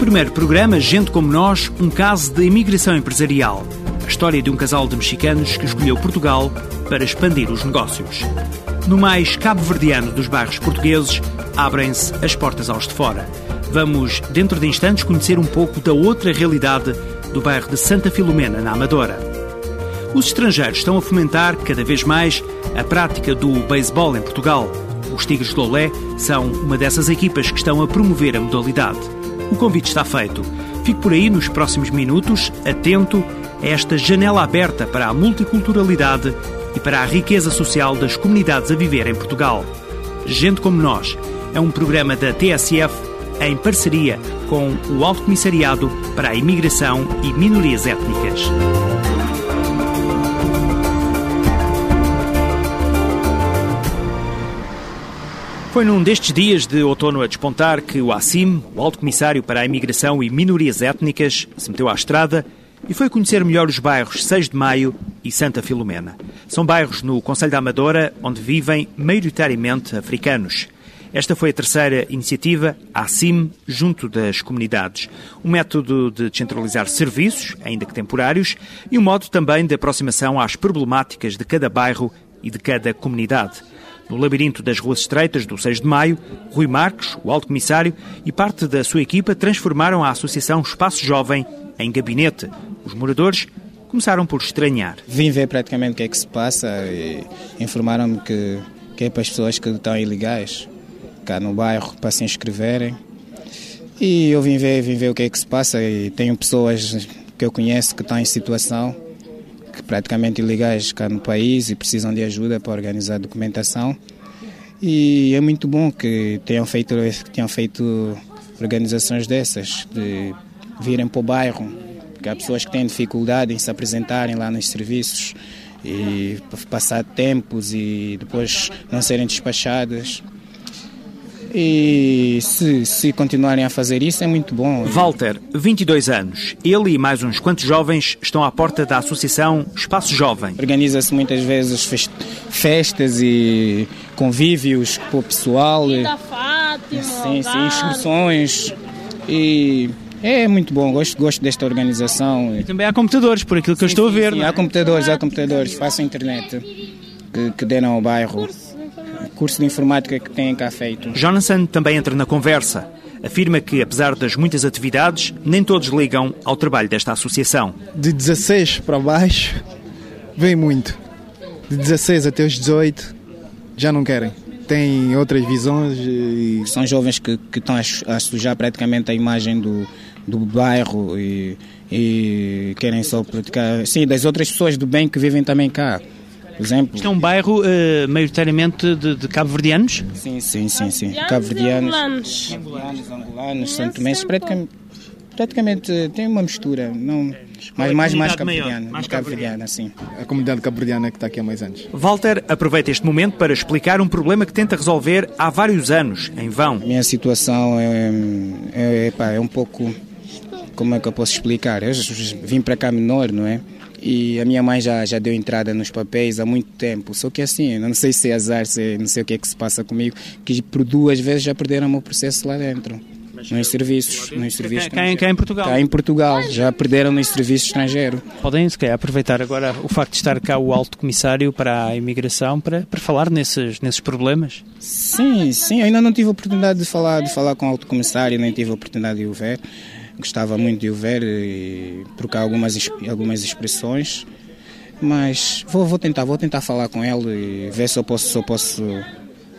primeiro programa, Gente Como Nós, um caso de imigração empresarial. A história de um casal de mexicanos que escolheu Portugal para expandir os negócios. No mais cabo-verdiano dos bairros portugueses, abrem-se as portas aos de fora. Vamos, dentro de instantes, conhecer um pouco da outra realidade do bairro de Santa Filomena, na Amadora. Os estrangeiros estão a fomentar cada vez mais a prática do beisebol em Portugal. Os Tigres de Lolé são uma dessas equipas que estão a promover a modalidade. O convite está feito. Fique por aí nos próximos minutos, atento a esta janela aberta para a multiculturalidade e para a riqueza social das comunidades a viver em Portugal. Gente como Nós é um programa da TSF em parceria com o Alto Comissariado para a Imigração e Minorias Étnicas. Foi num destes dias de outono a despontar que o ACIM, o Alto Comissário para a Imigração e Minorias Étnicas, se meteu à estrada e foi conhecer melhor os bairros 6 de Maio e Santa Filomena. São bairros no Conselho da Amadora onde vivem maioritariamente africanos. Esta foi a terceira iniciativa, ACIM, junto das comunidades. Um método de descentralizar serviços, ainda que temporários, e um modo também de aproximação às problemáticas de cada bairro e de cada comunidade. No labirinto das ruas estreitas do 6 de Maio, Rui Marques, o alto comissário, e parte da sua equipa transformaram a Associação Espaço Jovem em gabinete. Os moradores começaram por estranhar. Vim ver praticamente o que é que se passa e informaram-me que, que é para as pessoas que estão ilegais cá no bairro para se inscreverem. E eu vim ver, vim ver o que é que se passa e tenho pessoas que eu conheço que estão em situação praticamente ilegais cá no país e precisam de ajuda para organizar a documentação. E é muito bom que tenham feito, que tenham feito organizações dessas, de virem para o bairro, porque há pessoas que têm dificuldade em se apresentarem lá nos serviços e passar tempos e depois não serem despachadas. E se, se, continuarem a fazer isso é muito bom. Walter, 22 anos. Ele e mais uns quantos jovens estão à porta da Associação Espaço Jovem. Organiza-se muitas vezes festas e convívios com o pessoal. Da Fátima, sim, sim, excursões. E é muito bom, gosto, gosto desta organização. E também há computadores, por aquilo que sim, eu estou sim, a ver. Sim, é? há computadores, há computadores. Faço internet que, que deram ao bairro curso de informática que têm cá feito. Jonathan também entra na conversa. Afirma que, apesar das muitas atividades, nem todos ligam ao trabalho desta associação. De 16 para baixo, vem muito. De 16 até os 18, já não querem. Têm outras visões. E... São jovens que, que estão a sujar praticamente a imagem do, do bairro e, e querem só praticar. Sim, das outras pessoas do bem que vivem também cá exemplo. Isto é um bairro uh, maioritariamente de, de cabo-verdianos? Sim, sim, sim, sim. Cabo-verdianos, angolanos, angolanos, santomenses, praticamente, praticamente tem uma mistura, não, mas mais, mais cabo-verdiana, mais cabo-verdiana, sim. A comunidade cabo-verdiana que está aqui há mais anos. Walter aproveita este momento para explicar um problema que tenta resolver há vários anos, em vão. A minha situação é, é, é, é um pouco, como é que eu posso explicar? Eu vim para cá menor, não é? E a minha mãe já, já deu entrada nos papéis há muito tempo. Só que assim, não sei se é azar, se não sei o que é que se passa comigo, que por duas vezes já perderam o meu processo lá dentro. Nos serviços, nos serviços cá, cá, cá em Portugal? Cá em Portugal, já perderam nos serviços estrangeiros. Podem, se calhar, aproveitar agora o facto de estar cá o Alto Comissário para a Imigração para, para falar nesses, nesses problemas? Sim, sim, ainda não tive a oportunidade de falar, de falar com o Alto Comissário, nem tive a oportunidade de o ver gostava muito de o ver e trocar algumas, algumas expressões. Mas vou, vou tentar, vou tentar falar com ele e ver se eu posso, se eu posso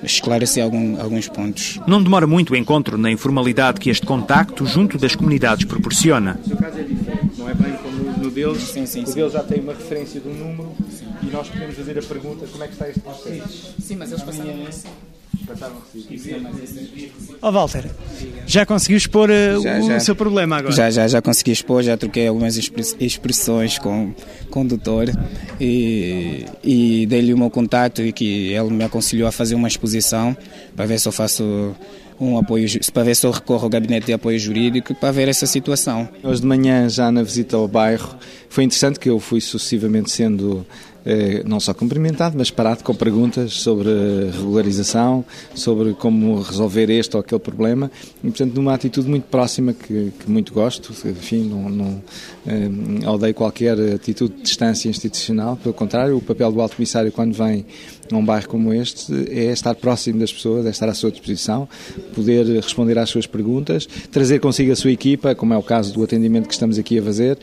esclarecer algum, alguns pontos. Não demora muito o encontro na informalidade que este contacto junto das comunidades proporciona. O seu caso é diferente, não é bem como no deles. Sim, sim, o deles já tem uma referência do número sim. e nós podemos fazer a pergunta como é que está este processo. Sim, mas eles passaram assim. Ó oh, Walter, já conseguiu expor uh, já, o já. seu problema agora? Já, já, já consegui expor, já troquei algumas expressões com, o doutor e, e dei-lhe o meu contato e que ele me aconselhou a fazer uma exposição para ver se eu faço um apoio, para ver se eu recorro ao gabinete de apoio jurídico para ver essa situação. Hoje de manhã, já na visita ao bairro, foi interessante que eu fui sucessivamente sendo não só cumprimentado, mas parado com perguntas sobre regularização, sobre como resolver este ou aquele problema, e, portanto, numa atitude muito próxima que, que muito gosto, enfim, não, não eh, odeio qualquer atitude de distância institucional, pelo contrário, o papel do Alto Comissário quando vem a um bairro como este é estar próximo das pessoas, é estar à sua disposição, poder responder às suas perguntas, trazer consigo a sua equipa, como é o caso do atendimento que estamos aqui a fazer,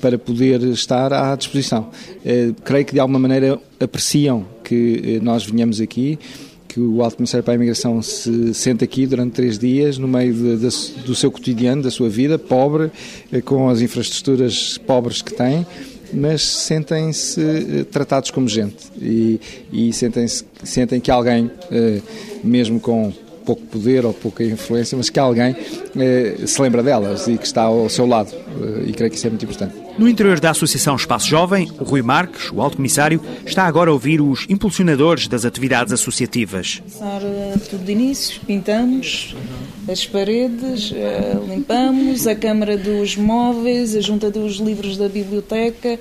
para poder estar à disposição. Eh, creio que de alguma maneira apreciam que eh, nós venhamos aqui que o Alto Comissário para a Imigração se sente aqui durante três dias, no meio de, de, do seu cotidiano, da sua vida, pobre, eh, com as infraestruturas pobres que tem, mas sentem-se eh, tratados como gente e, e sentem, sentem que alguém, eh, mesmo com pouco poder ou pouca influência, mas que alguém eh, se lembra delas e que está ao seu lado. e creio que isso é muito importante. No interior da Associação Espaço Jovem, o Rui Marques, o alto comissário, está agora a ouvir os impulsionadores das atividades associativas. Começar tudo de início, pintamos as paredes, limpamos a câmara dos móveis, a junta dos livros da biblioteca,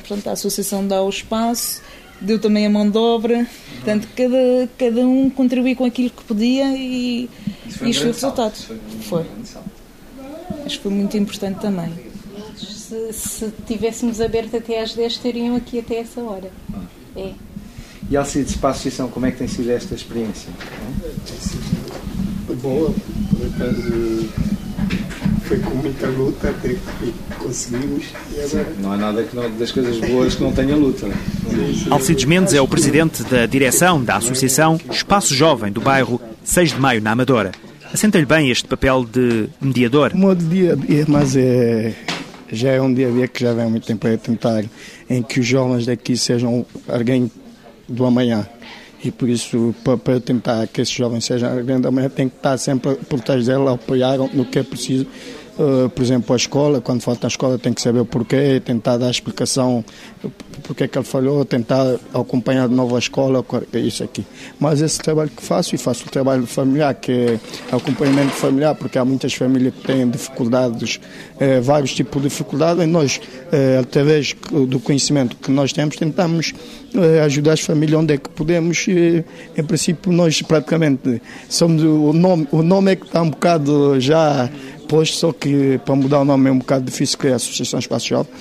portanto, a associação dá o espaço deu também a mão de obra. Portanto, cada, cada um contribuiu com aquilo que podia e foi isto foi o resultado. Foi. Acho que foi muito importante também. Se, se tivéssemos aberto até às 10, estariam aqui até essa hora. É. E Alcides, para a associação, como é que tem sido esta experiência? Foi boa, por acaso foi com muita luta até que conseguimos. Agora... Não há nada não, das coisas boas que não tenha luta. Alcides Mendes é o presidente da direção da Associação Espaço Jovem do bairro 6 de Maio, na Amadora. Assenta-lhe bem este papel de mediador? Modo dia a dia, mas é, já é um dia a dia que já vem há muito tempo a tentar em que os jovens daqui sejam alguém do amanhã. E por isso, para, tentar que esses jovens sejam do amanhã, tem que estar sempre por trás dela, apoiar no que é preciso por exemplo, a escola, quando falta a escola tem que saber o porquê, tentar dar explicação porque é que ele falhou, tentar acompanhar de novo a escola, é isso aqui. Mas esse trabalho que faço, e faço o trabalho familiar, que é acompanhamento familiar, porque há muitas famílias que têm dificuldades, eh, vários tipos de dificuldades, e nós, eh, através do conhecimento que nós temos, tentamos ajudar as famílias onde é que podemos. E, em princípio, nós praticamente somos o nome, o nome é que está um bocado já posto, só que para mudar o nome é um bocado difícil, que é a Associação Espaço Jovem,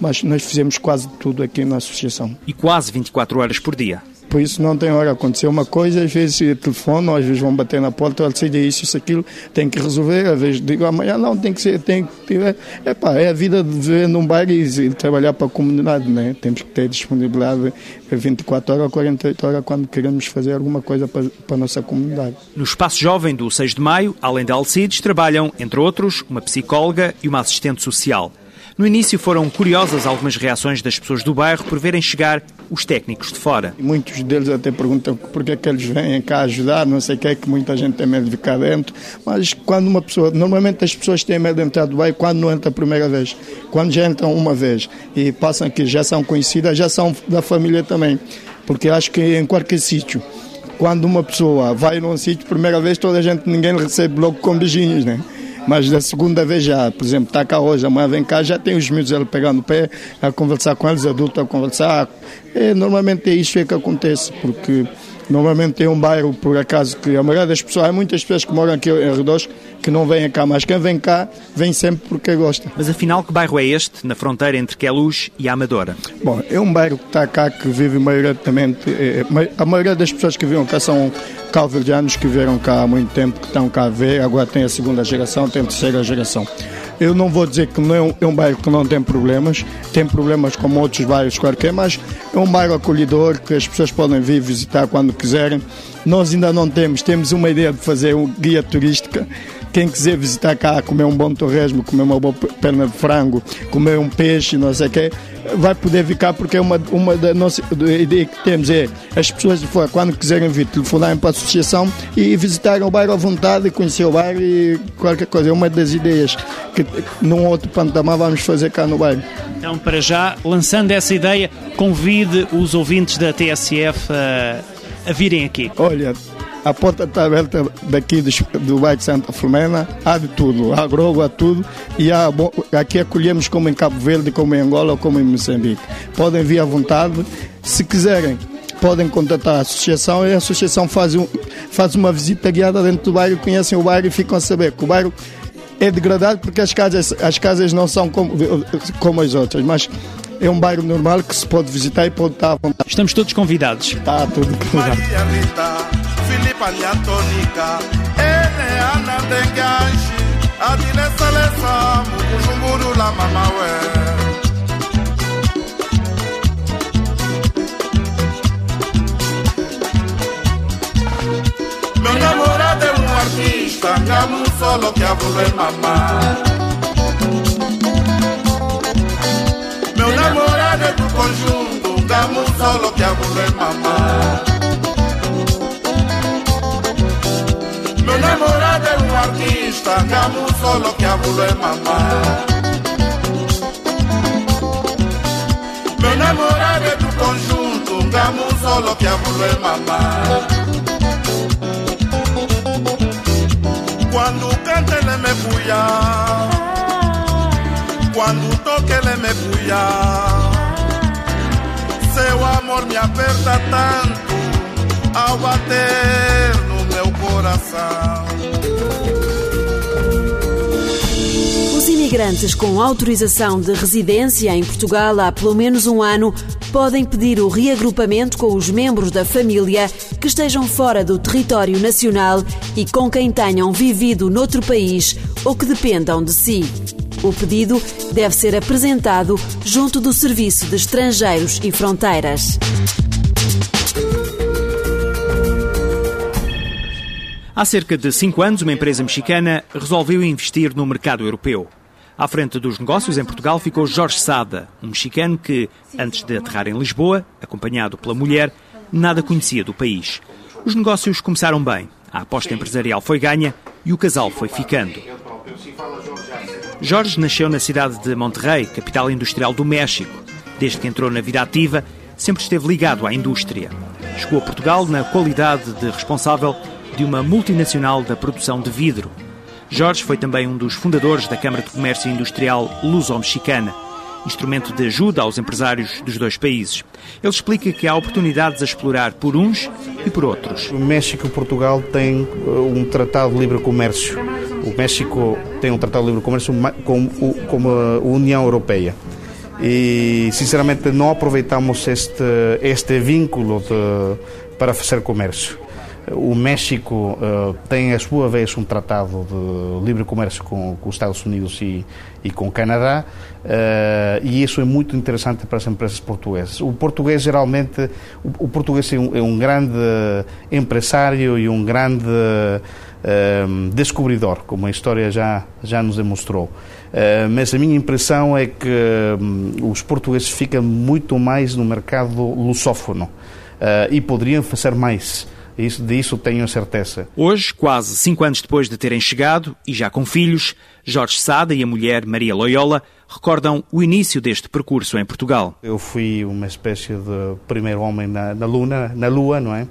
mas nós fizemos quase tudo aqui na associação. E quase 24 horas por dia. Por isso não tem hora. Aconteceu uma coisa, às vezes telefonam, às vezes vão bater na porta, olha, seja isso, isso, aquilo, tem que resolver. Às vezes digo, amanhã não, tem que ser, tem que. É pá, é a vida de viver num bairro e trabalhar para a comunidade, né? Temos que ter disponibilidade 24 horas ou 48 horas quando queremos fazer alguma coisa para, para a nossa comunidade. No Espaço Jovem do 6 de Maio, além de Alcides, trabalham, entre outros, uma psicóloga e uma assistente social. No início foram curiosas algumas reações das pessoas do bairro por verem chegar os técnicos de fora. Muitos deles até perguntam por que é que eles vêm cá ajudar, não sei o que é que muita gente tem medo de ficar dentro, mas quando uma pessoa, normalmente as pessoas têm medo de entrar do bairro quando não entra a primeira vez, quando já entram uma vez e passam aqui, já são conhecidas, já são da família também, porque acho que em qualquer sítio quando uma pessoa vai num sítio, primeira vez toda a gente, ninguém recebe logo com beijinhos, né? Mas da segunda vez já, por exemplo, está cá hoje, amanhã vem cá, já tem os miúdos ele pegando o pé, a conversar com eles, adultos a conversar. E, normalmente é isso que acontece, porque normalmente tem um bairro, por acaso, que a maioria das pessoas, há muitas pessoas que moram aqui em redores que não vêm cá, mas quem vem cá vem sempre porque gosta. Mas afinal, que bairro é este, na fronteira entre Queluz e Amadora? Bom, é um bairro que está cá, que vive maioritariamente, é, a maioria das pessoas que vivem cá são calverdianos que vieram cá há muito tempo, que estão cá a ver, agora tem a segunda geração, tem a terceira geração. Eu não vou dizer que não é um, é um, bairro que não tem problemas, tem problemas como outros bairros qualquer, mas é um bairro acolhedor que as pessoas podem vir visitar quando quiserem. Nós ainda não temos, temos uma ideia de fazer um guia turística quem quiser visitar cá, comer um bom torresmo, comer uma boa perna de frango, comer um peixe, não sei o quê, vai poder ficar porque é uma, uma da nossa ideia que temos é as pessoas de fora, quando quiserem vir, telefonarem para a associação e visitarem o bairro à vontade, conhecer o bairro e qualquer coisa. É uma das ideias que num outro patamar vamos fazer cá no bairro. Então, para já, lançando essa ideia, convide os ouvintes da TSF a, a virem aqui. Olha, A porta está aberta daqui do, do bairro de Santa Filomena. Há de tudo, há grogo, há tudo. E há, bom, aqui acolhemos como em Cabo Verde, como em Angola ou como em Moçambique. Podem vir à vontade. Se quiserem, podem contatar a associação e a associação faz, um, faz uma visita guiada dentro do bairro, conhecem o bairro e ficam a saber que o bairro é degradado porque as casas, as casas não são como, como as outras, mas é um bairro normal que se pode visitar e pode estar à vontade. Estamos todos convidados. Está tudo convidado. Filipa Nyatonika, Ene Ana Dengashi, Adile Salesa, Mukujumburu la Mamawe. Meu namorado é um artista, Ngamo solo que abulé mamá. Meu namorado é do conjunto, Ngamo solo que abulé mamá. Meu artista, Ngamo solo que abulé mamá. Meu namorado é do conjunto, Ngamo solo que abulé mamá. Quando canta ele me puya Quando toca ele me puya Seu amor me aperta tanto Ao bater no meu coração imigrantes com autorização de residência em Portugal há pelo menos um ano podem pedir o reagrupamento com os membros da família que estejam fora do território nacional e com quem tenham vivido noutro país ou que dependam de si. O pedido deve ser apresentado junto do Serviço de Estrangeiros e Fronteiras. Há cerca de cinco anos, uma empresa mexicana resolveu investir no mercado europeu. À frente dos negócios em Portugal ficou Jorge Sada, um mexicano que, antes de aterrar em Lisboa, acompanhado pela mulher, nada conhecia do país. Os negócios começaram bem, a aposta empresarial foi ganha e o casal foi ficando. Jorge nasceu na cidade de Monterrey, capital industrial do México. Desde que entrou na vida ativa, sempre esteve ligado à indústria. Chegou a Portugal na qualidade de responsável de uma multinacional da produção de vidro. Jorge foi também um dos fundadores da Câmara de Comércio Industrial Luso-Mexicana, instrumento de ajuda aos empresários dos dois países. Ele explica que há oportunidades a explorar por uns e por outros. O México e Portugal têm um tratado de livre comércio. O México tem um tratado de livre comércio com, com a União Europeia. E, sinceramente, não aproveitamos este, este vínculo de, para fazer comércio. O México uh, tem, a sua vez, um tratado de livre comércio com, com os Estados Unidos e, e com o Canadá, uh, e isso é muito interessante para as empresas portuguesas. O português, geralmente, o, o português é um, é um, grande empresário e um grande uh, descobridor, como a história já, já nos demonstrou. mas a minha impressão é que um, os portugueses ficam muito mais no mercado lusófono e poderiam fazer mais. Isso, disso tenho certeza. Hoje, quase cinco anos depois de terem chegado, e já com filhos, Jorge Sada e a mulher Maria Loyola recordam o início deste percurso em Portugal. Eu fui uma espécie de primeiro homem na, na, luna, na Lua, não é?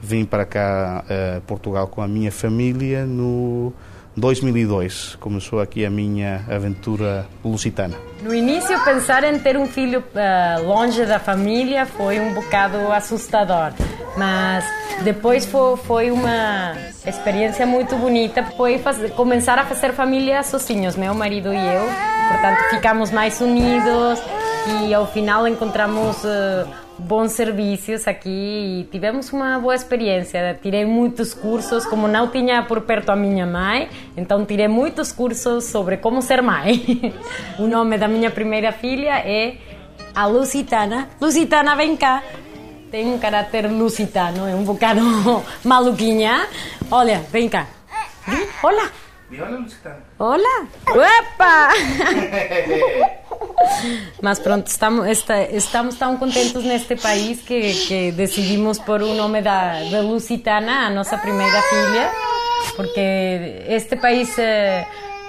Vim para cá, uh, Portugal, com a minha família no 2002 começou aqui a minha aventura lusitana. No início, pensar em ter um filho uh, longe da família foi um bocado assustador, mas depois foi, foi uma experiência muito bonita. Foi fazer, começar a fazer família sozinhos, meu marido e eu. Portanto, ficamos mais unidos e ao final encontramos uh, bons serviços aqui e tivemos uma boa experiência. Tirei muitos cursos, como não tinha por perto a minha mãe, então tirei muitos cursos sobre como ser mãe. o nome da minha primeira filha é a Lusitana. Lusitana, vem cá. Tem um caráter lusitano, é um bocado maluquinha. Olha, vem cá. Olá. Hola, Lusitana. Hola. Opa! Mas pronto, estamos, estamos tão contentes neste país que, decidimos pôr o nome da, da Lusitana, a nossa primeira filha, porque este país eh,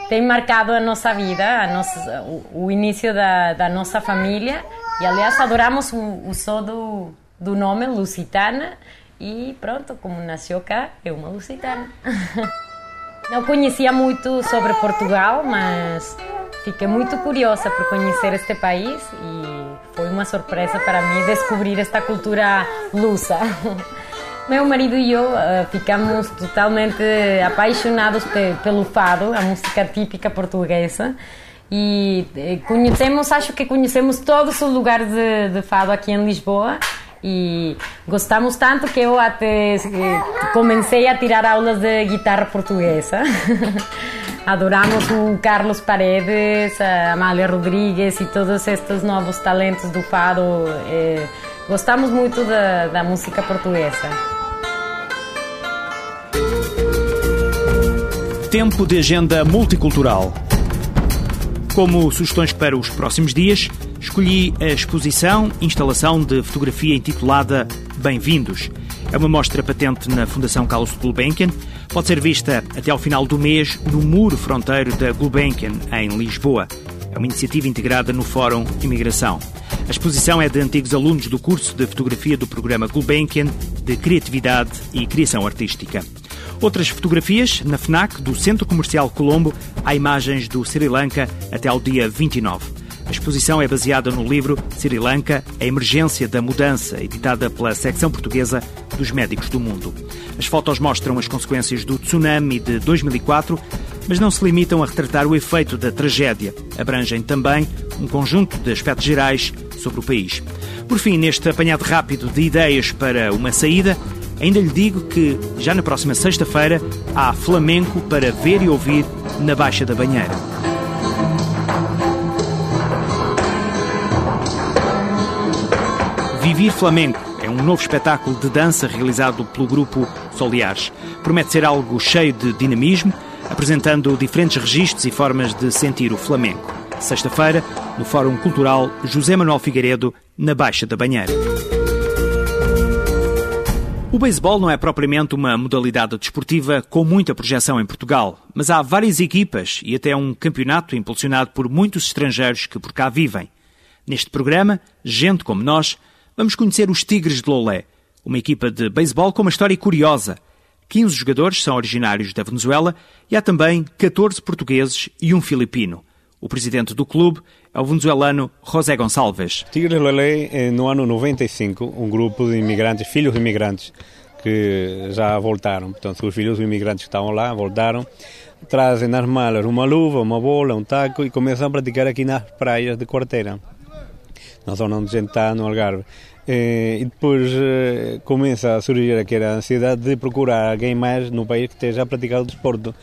tem marcado a nossa vida, a nossa, o, o início da, nossa aliás adoramos o, o Lusitana, e pronto, como nasceu cá, é uma lusitana. Não conhecia muito sobre Portugal, mas fiquei muito curiosa por conhecer este país e foi uma surpresa para mim descobrir esta cultura lusa. Meu marido e eu uh, ficamos totalmente apaixonados pe pelo fado, a música típica portuguesa. E eh, conhecemos, acho que conhecemos todos os lugares de, de fado aqui em Lisboa e gostamos tanto que eu até eh, comecei a tirar aulas de guitarra portuguesa. Adoramos o Carlos Paredes, a Amália Rodrigues e todos estes novos talentos do fado. Eh, gostamos muito da, da música portuguesa. Tempo de agenda multicultural. Como sugestões para os próximos dias, escolhi a exposição Instalação de Fotografia intitulada Bem-vindos. É uma mostra patente na Fundação Carlos Gulbenkian. Pode ser vista até ao final do mês no muro fronteiro da Gulbenkian, em Lisboa. É uma iniciativa integrada no Fórum Imigração. A exposição é de antigos alunos do curso de fotografia do programa Gulbenkian de Criatividade e Criação Artística. Outras fotografias na FNAC do Centro Comercial Colombo há imagens do Sri Lanka até ao dia 29. Exposição é baseada no livro Sri Lanka, a emergência da mudança, editada pela secção portuguesa dos Médicos do Mundo. As fotos mostram as consequências do tsunami de 2004, mas não se limitam a retratar o efeito da tragédia. Abrangem também um conjunto de aspectos gerais sobre o país. Por fim, neste apanhado rápido de ideias para uma saída, ainda lhe digo que já na próxima sexta-feira há flamenco para ver e ouvir na Baixa da Banheira. Vivir Flamenco é um novo espetáculo de dança realizado pelo grupo Soliares. Promete ser algo cheio de dinamismo, apresentando diferentes registros e formas de sentir o flamenco. Sexta-feira, no Fórum Cultural José Manuel Figueiredo, na Baixa da Banheira. O beisebol não é propriamente uma modalidade desportiva com muita projeção em Portugal, mas há várias equipas e até um campeonato impulsionado por muitos estrangeiros que por cá vivem. Neste programa, gente como nós, Vamos conhecer os Tigres de Lolé, uma equipa de beisebol com uma história curiosa. 15 jogadores são originários da Venezuela e há também 14 portugueses e um filipino. O presidente do clube é o venezuelano José Gonçalves. Tigres de Lolé, eh, no ano 95, um grupo de imigrantes, filhos de imigrantes, que já voltaram. Portanto, os filhos de imigrantes que estavam lá voltaram, trazem nas malas uma luva, uma bola, um taco e começam a praticar aqui nas praias de Quarteira na zona onde a gente está, no Algarve. Eh, e depois eh, começa a surgir aquela ansiedade de procurar alguém mais no país que esteja a praticar o desporto.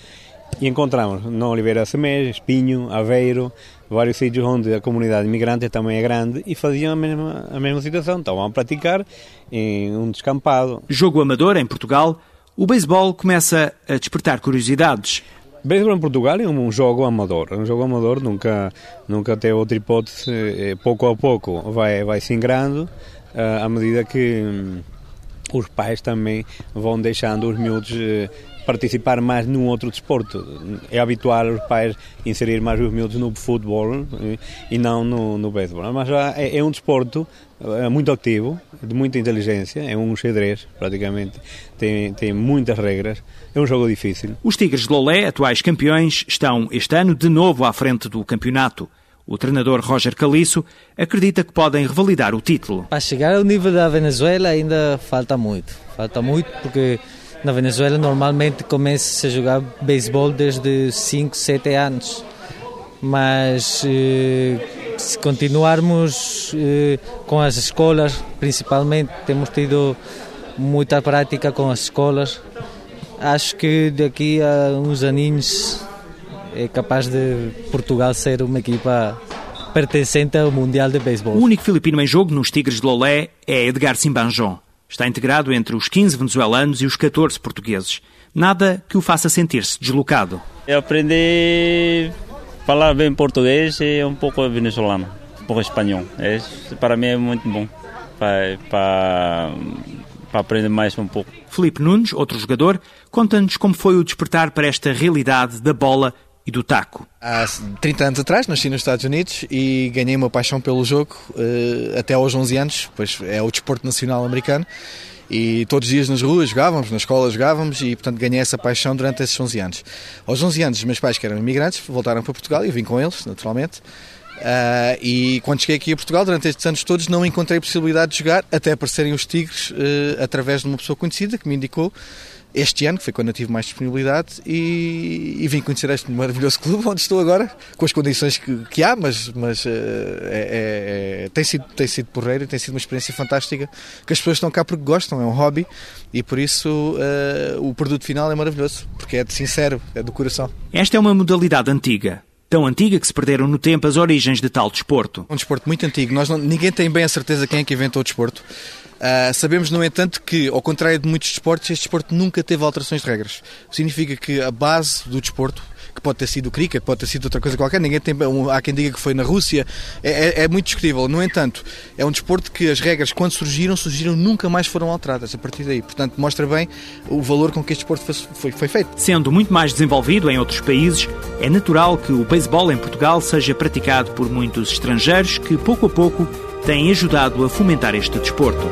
E encontramos na Oliveira Semés, Espinho, Aveiro, vários sítios onde a comunidade imigrante também é grande e faziam a mesma, a mesma situação. Estavam a praticar em um descampado. Jogo amador em Portugal, o beisebol começa a despertar curiosidades. Beisebol em Portugal é um jogo amador. Um jogo amador nunca, nunca teve outra hipótese. Eh, pouco a pouco vai, vai se ingrando uh, à medida que um, os pais também vão deixando os miúdos participar mais num outro desporto. É habitual os pais inserir mais os miúdos no futebol e não no, no beisebol. Mas é, é um desporto é muito ativo, de muita inteligência, é um xadrez praticamente, tem, tem muitas regras, é um jogo difícil. Os Tigres de Lolé, atuais campeões, estão este ano de novo à frente do campeonato. O treinador Roger Caliço acredita que podem revalidar o título. Para chegar ao nível da Venezuela ainda falta muito. Falta muito porque na Venezuela normalmente começa a jogar beisebol desde 5, 7 anos. Mas eh, se continuarmos eh, com as escolas, principalmente, temos tido muita prática com as escolas. Acho que daqui a uns aninhos é capaz de Portugal ser uma equipa pertencente ao Mundial de Beisebol. O único filipino em jogo nos Tigres de Lolé é Edgar Simbanjon. Está integrado entre os 15 venezuelanos e os 14 portugueses. Nada que o faça sentir-se deslocado. Eu aprendi a falar bem português e um pouco venezuelano, um pouco espanhol. É, para mim é muito bom para, para, para aprender mais um pouco. Felipe Nunes, outro jogador, conta-nos como foi o despertar para esta realidade da bola e do taco. Há 30 anos atrás nasci nos Estados Unidos e ganhei uma paixão pelo jogo uh, até aos 11 anos, pois é o desporto nacional americano. E todos os dias nas ruas jogávamos, na escola jogávamos e, portanto, ganhei essa paixão durante esses 11 anos. Aos 11 anos, os meus pais, que eram imigrantes, voltaram para Portugal e eu vim com eles, naturalmente. Uh, e quando cheguei aqui a Portugal, durante estes anos todos, não encontrei possibilidade de jogar, até aparecerem os Tigres uh, através de uma pessoa conhecida que me indicou este ano, que foi quando eu tive mais disponibilidade, e, e vim conhecer este maravilhoso clube onde estou agora, com as condições que, que há, mas, mas uh, é, é, tem, sido, tem sido porreiro tem sido uma experiência fantástica, que as pessoas estão cá porque gostam, é um hobby, e por isso uh, o produto final é maravilhoso, porque é de sincero, é do coração. Esta é uma modalidade antiga tão antiga que se perderam no tempo as origens de tal desporto. Um desporto muito antigo. Nós não, ninguém tem bem a certeza quem é que inventou o desporto. Uh, sabemos, no entanto, que, ao contrário de muitos desportos, este desporto nunca teve alterações de regras. Significa que a base do desporto que pode ter sido o cricket, pode ter sido outra coisa qualquer, ninguém tem, há quem diga que foi na Rússia, é, é, é, muito discutível. No entanto, é um desporto que as regras, quando surgiram, surgiram, nunca mais foram alteradas a partir daí. Portanto, mostra bem o valor com que este desporto foi, foi, feito. Sendo muito mais desenvolvido em outros países, é natural que o beisebol em Portugal seja praticado por muitos estrangeiros que, pouco a pouco, têm ajudado a fomentar este desporto.